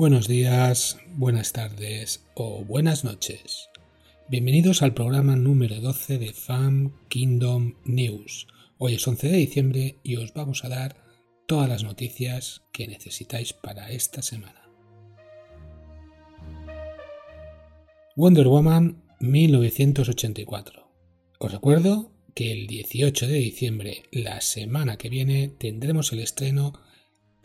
Buenos días, buenas tardes o buenas noches. Bienvenidos al programa número 12 de Fam Kingdom News. Hoy es 11 de diciembre y os vamos a dar todas las noticias que necesitáis para esta semana. Wonder Woman 1984. Os recuerdo que el 18 de diciembre, la semana que viene, tendremos el estreno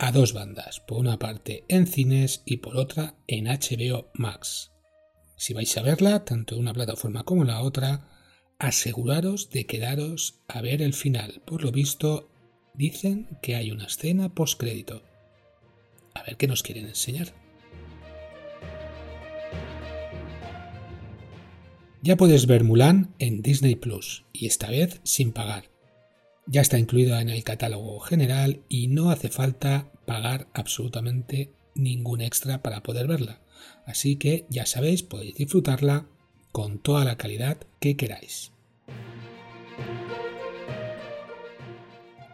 a dos bandas, por una parte en cines y por otra en HBO Max. Si vais a verla, tanto en una plataforma como en la otra, aseguraros de quedaros a ver el final. Por lo visto, dicen que hay una escena postcrédito. A ver qué nos quieren enseñar. Ya puedes ver Mulan en Disney Plus, y esta vez sin pagar. Ya está incluida en el catálogo general y no hace falta pagar absolutamente ningún extra para poder verla. Así que ya sabéis, podéis disfrutarla con toda la calidad que queráis.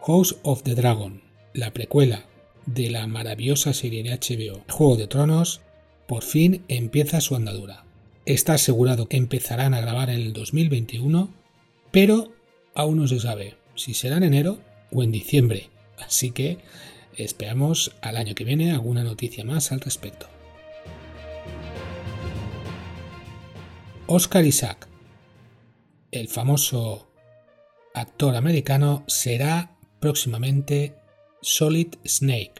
House of the Dragon, la precuela de la maravillosa serie de HBO Juego de Tronos, por fin empieza su andadura. Está asegurado que empezarán a grabar en el 2021, pero aún no se sabe si será en enero o en diciembre. Así que esperamos al año que viene alguna noticia más al respecto. Oscar Isaac, el famoso actor americano, será próximamente Solid Snake,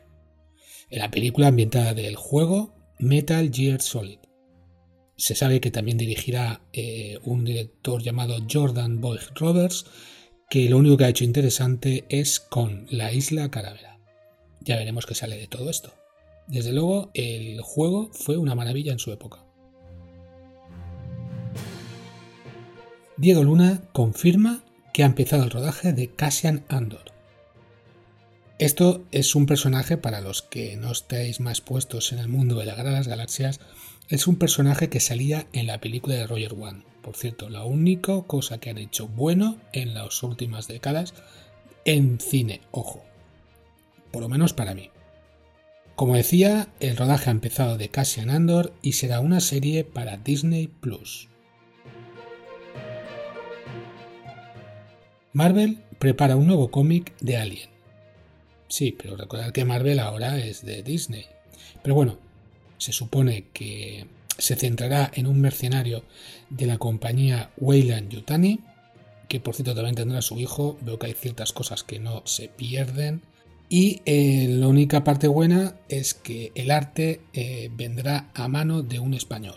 en la película ambientada del juego Metal Gear Solid. Se sabe que también dirigirá eh, un director llamado Jordan Boyd Roberts, que lo único que ha hecho interesante es con la isla Calavera. Ya veremos qué sale de todo esto. Desde luego, el juego fue una maravilla en su época. Diego Luna confirma que ha empezado el rodaje de Cassian Andor. Esto es un personaje para los que no estéis más puestos en el mundo de la Guerra de las Galaxias, es un personaje que salía en la película de Roger One. Por cierto, la única cosa que han hecho bueno en las últimas décadas en cine, ojo. Por lo menos para mí. Como decía, el rodaje ha empezado de Cassian Andor y será una serie para Disney Plus. Marvel prepara un nuevo cómic de Alien. Sí, pero recordad que Marvel ahora es de Disney. Pero bueno, se supone que se centrará en un mercenario de la compañía Weyland Yutani, que por cierto también tendrá su hijo. Veo que hay ciertas cosas que no se pierden. Y eh, la única parte buena es que el arte eh, vendrá a mano de un español,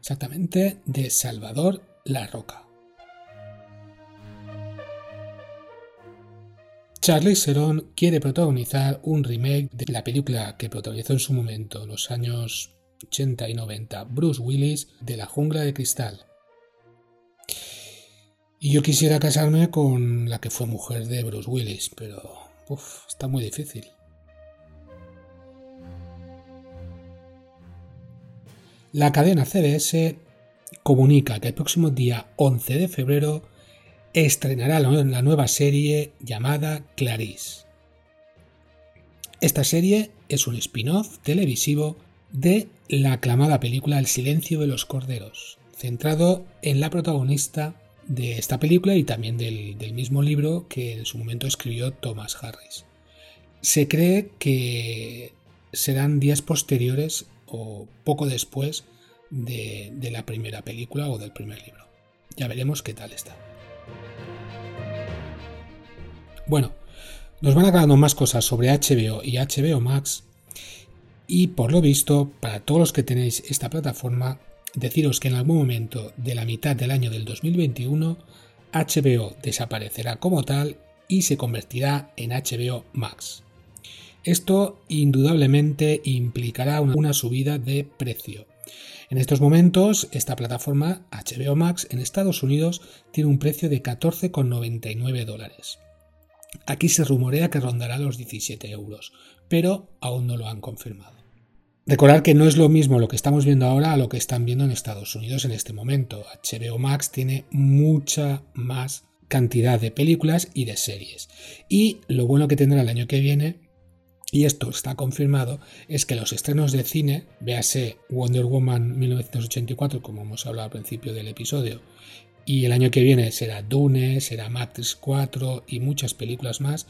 exactamente de Salvador La Roca. Charlie Theron quiere protagonizar un remake de la película que protagonizó en su momento, en los años 80 y 90, Bruce Willis, de La Jungla de Cristal. Y yo quisiera casarme con la que fue mujer de Bruce Willis, pero está muy difícil. La cadena CBS comunica que el próximo día 11 de febrero estrenará la nueva serie llamada Clarice. Esta serie es un spin-off televisivo de la aclamada película El silencio de los corderos, centrado en la protagonista de esta película y también del, mismo libro que en su momento escribió Thomas Harris. Se cree que serán días posteriores o poco después de la primera película o del primer libro. Ya veremos qué tal está. Bueno, nos van aclarando más cosas sobre HBO y HBO Max y por lo visto, para todos los que tenéis esta plataforma, deciros que en algún momento de la mitad del año del 2021 HBO desaparecerá como tal y se convertirá en HBO Max. Esto indudablemente implicará una subida de precio. En estos momentos, esta plataforma HBO Max en Estados Unidos tiene un precio de 14,99 dólares. Aquí se rumorea que rondará los 17 euros, pero aún no lo han confirmado. Recordar que no es lo mismo lo que estamos viendo ahora a lo que están viendo en Estados Unidos en este momento. HBO Max tiene mucha más cantidad de películas y de series. Y lo bueno que tendrá el año que viene y esto está confirmado, es que los estrenos de cine, véase Wonder Woman 1984, como hemos hablado al principio del episodio, y el año que viene será Dune, será Matrix 4 y muchas películas más,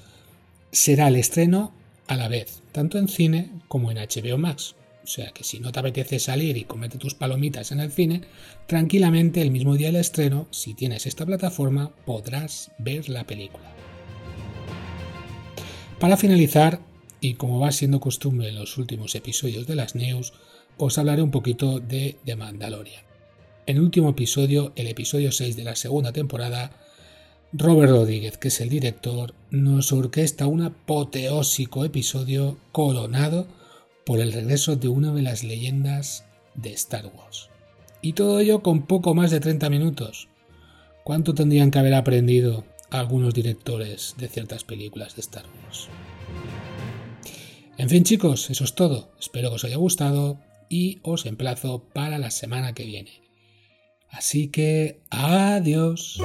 será el estreno a la vez, tanto en cine como en HBO Max. O sea que si no te apetece salir y comerte tus palomitas en el cine, tranquilamente el mismo día del estreno, si tienes esta plataforma, podrás ver la película. Para finalizar, y como va siendo costumbre en los últimos episodios de las news, os hablaré un poquito de The Mandalorian. En el último episodio, el episodio 6 de la segunda temporada, Robert Rodríguez, que es el director, nos orquesta un apoteósico episodio coronado por el regreso de una de las leyendas de Star Wars. Y todo ello con poco más de 30 minutos. ¿Cuánto tendrían que haber aprendido algunos directores de ciertas películas de Star Wars? En fin chicos, eso es todo. Espero que os haya gustado y os emplazo para la semana que viene. Así que adiós.